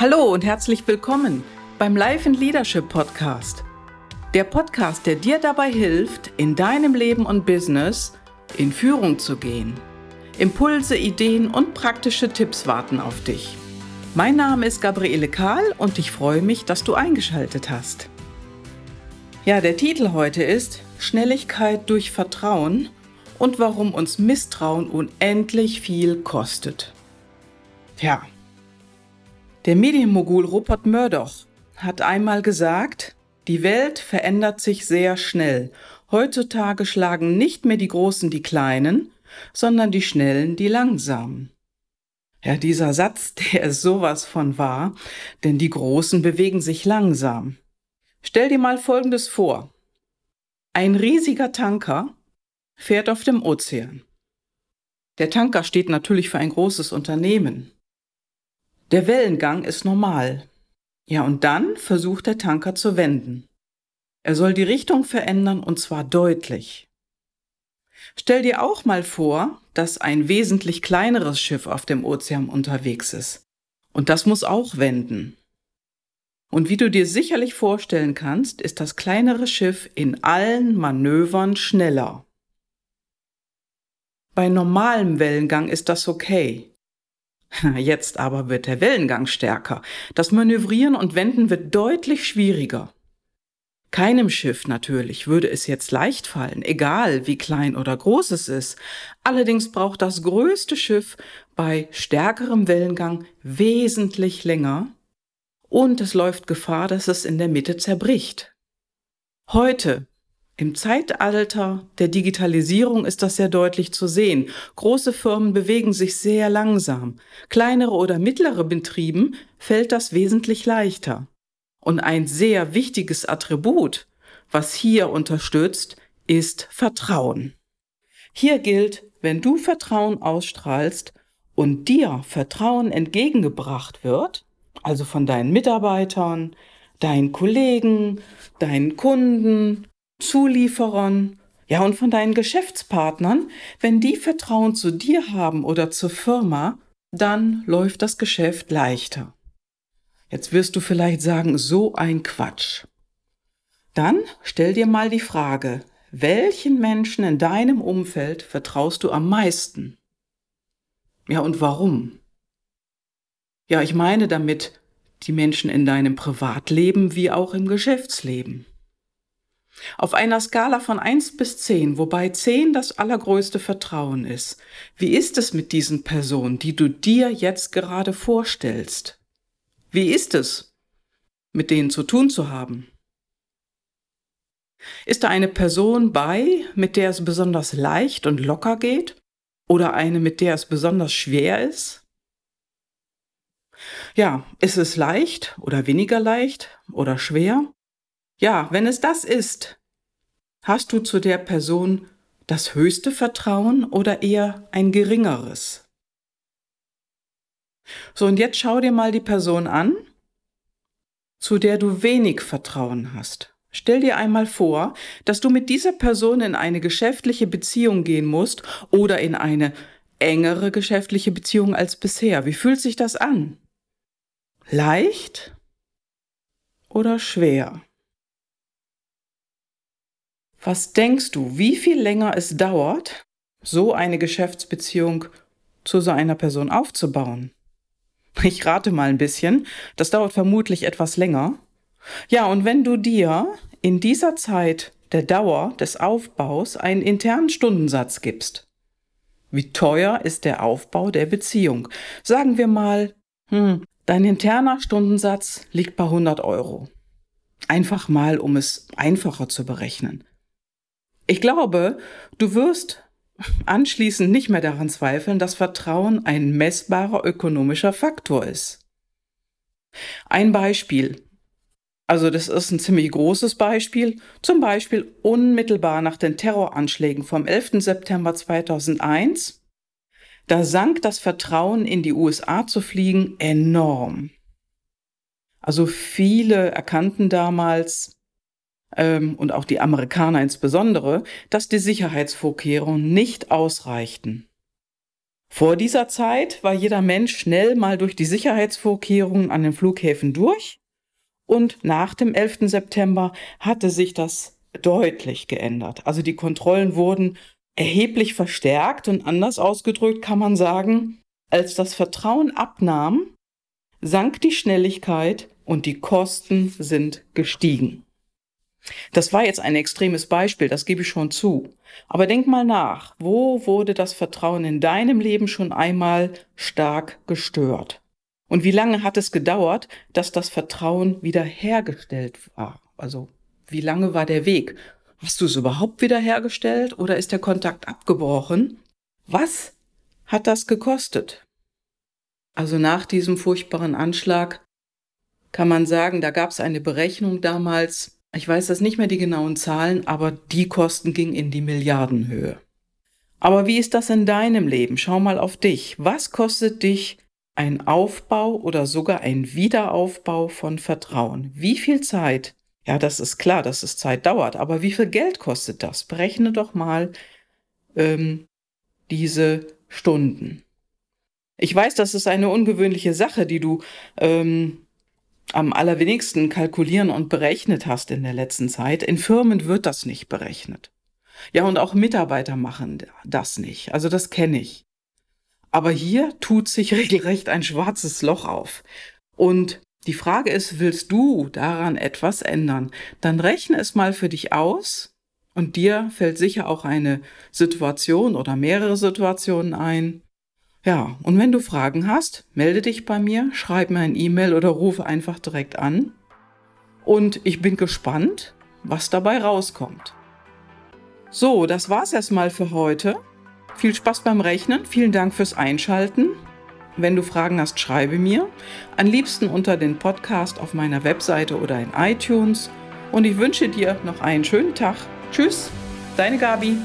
Hallo und herzlich willkommen beim Life in Leadership Podcast. Der Podcast, der dir dabei hilft, in deinem Leben und Business in Führung zu gehen. Impulse, Ideen und praktische Tipps warten auf dich. Mein Name ist Gabriele Kahl und ich freue mich, dass du eingeschaltet hast. Ja, der Titel heute ist Schnelligkeit durch Vertrauen und warum uns Misstrauen unendlich viel kostet. Tja, der Medienmogul Rupert Murdoch hat einmal gesagt, die Welt verändert sich sehr schnell. Heutzutage schlagen nicht mehr die Großen die Kleinen, sondern die Schnellen die Langsamen. Ja, dieser Satz, der ist sowas von wahr, denn die Großen bewegen sich langsam. Stell dir mal Folgendes vor. Ein riesiger Tanker fährt auf dem Ozean. Der Tanker steht natürlich für ein großes Unternehmen. Der Wellengang ist normal. Ja, und dann versucht der Tanker zu wenden. Er soll die Richtung verändern und zwar deutlich. Stell dir auch mal vor, dass ein wesentlich kleineres Schiff auf dem Ozean unterwegs ist. Und das muss auch wenden. Und wie du dir sicherlich vorstellen kannst, ist das kleinere Schiff in allen Manövern schneller. Bei normalem Wellengang ist das okay. Jetzt aber wird der Wellengang stärker. Das Manövrieren und Wenden wird deutlich schwieriger. Keinem Schiff natürlich würde es jetzt leicht fallen, egal wie klein oder groß es ist. Allerdings braucht das größte Schiff bei stärkerem Wellengang wesentlich länger und es läuft Gefahr, dass es in der Mitte zerbricht. Heute im Zeitalter der Digitalisierung ist das sehr deutlich zu sehen. Große Firmen bewegen sich sehr langsam. Kleinere oder mittlere Betrieben fällt das wesentlich leichter. Und ein sehr wichtiges Attribut, was hier unterstützt, ist Vertrauen. Hier gilt, wenn du Vertrauen ausstrahlst und dir Vertrauen entgegengebracht wird, also von deinen Mitarbeitern, deinen Kollegen, deinen Kunden, Zulieferern, ja und von deinen Geschäftspartnern, wenn die Vertrauen zu dir haben oder zur Firma, dann läuft das Geschäft leichter. Jetzt wirst du vielleicht sagen, so ein Quatsch. Dann stell dir mal die Frage, welchen Menschen in deinem Umfeld vertraust du am meisten? Ja, und warum? Ja, ich meine damit die Menschen in deinem Privatleben wie auch im Geschäftsleben. Auf einer Skala von 1 bis 10, wobei 10 das allergrößte Vertrauen ist, wie ist es mit diesen Personen, die du dir jetzt gerade vorstellst? Wie ist es, mit denen zu tun zu haben? Ist da eine Person bei, mit der es besonders leicht und locker geht? Oder eine, mit der es besonders schwer ist? Ja, ist es leicht oder weniger leicht oder schwer? Ja, wenn es das ist, hast du zu der Person das höchste Vertrauen oder eher ein geringeres? So, und jetzt schau dir mal die Person an, zu der du wenig Vertrauen hast. Stell dir einmal vor, dass du mit dieser Person in eine geschäftliche Beziehung gehen musst oder in eine engere geschäftliche Beziehung als bisher. Wie fühlt sich das an? Leicht oder schwer? Was denkst du, wie viel länger es dauert, so eine Geschäftsbeziehung zu so einer Person aufzubauen? Ich rate mal ein bisschen, das dauert vermutlich etwas länger. Ja, und wenn du dir in dieser Zeit der Dauer des Aufbaus einen internen Stundensatz gibst, wie teuer ist der Aufbau der Beziehung? Sagen wir mal, hm, dein interner Stundensatz liegt bei 100 Euro. Einfach mal, um es einfacher zu berechnen. Ich glaube, du wirst anschließend nicht mehr daran zweifeln, dass Vertrauen ein messbarer ökonomischer Faktor ist. Ein Beispiel. Also das ist ein ziemlich großes Beispiel. Zum Beispiel unmittelbar nach den Terroranschlägen vom 11. September 2001. Da sank das Vertrauen in die USA zu fliegen enorm. Also viele erkannten damals, ähm, und auch die Amerikaner insbesondere, dass die Sicherheitsvorkehrungen nicht ausreichten. Vor dieser Zeit war jeder Mensch schnell mal durch die Sicherheitsvorkehrungen an den Flughäfen durch und nach dem 11. September hatte sich das deutlich geändert. Also die Kontrollen wurden erheblich verstärkt und anders ausgedrückt kann man sagen, als das Vertrauen abnahm, sank die Schnelligkeit und die Kosten sind gestiegen. Das war jetzt ein extremes Beispiel, das gebe ich schon zu. Aber denk mal nach, wo wurde das Vertrauen in deinem Leben schon einmal stark gestört? Und wie lange hat es gedauert, dass das Vertrauen wiederhergestellt war? Also wie lange war der Weg? Hast du es überhaupt wiederhergestellt oder ist der Kontakt abgebrochen? Was hat das gekostet? Also nach diesem furchtbaren Anschlag kann man sagen, da gab es eine Berechnung damals, ich weiß das nicht mehr die genauen Zahlen, aber die Kosten gingen in die Milliardenhöhe. Aber wie ist das in deinem Leben? Schau mal auf dich. Was kostet dich ein Aufbau oder sogar ein Wiederaufbau von Vertrauen? Wie viel Zeit? Ja, das ist klar, dass es Zeit dauert, aber wie viel Geld kostet das? Berechne doch mal ähm, diese Stunden. Ich weiß, das ist eine ungewöhnliche Sache, die du ähm, am allerwenigsten kalkulieren und berechnet hast in der letzten Zeit. In Firmen wird das nicht berechnet. Ja, und auch Mitarbeiter machen das nicht. Also das kenne ich. Aber hier tut sich regelrecht ein schwarzes Loch auf. Und die Frage ist, willst du daran etwas ändern? Dann rechne es mal für dich aus und dir fällt sicher auch eine Situation oder mehrere Situationen ein, ja, und wenn du Fragen hast, melde dich bei mir, schreib mir ein E-Mail oder rufe einfach direkt an. Und ich bin gespannt, was dabei rauskommt. So, das war's erstmal für heute. Viel Spaß beim Rechnen, vielen Dank fürs Einschalten. Wenn du Fragen hast, schreibe mir. Am liebsten unter den Podcast auf meiner Webseite oder in iTunes. Und ich wünsche dir noch einen schönen Tag. Tschüss, deine Gabi.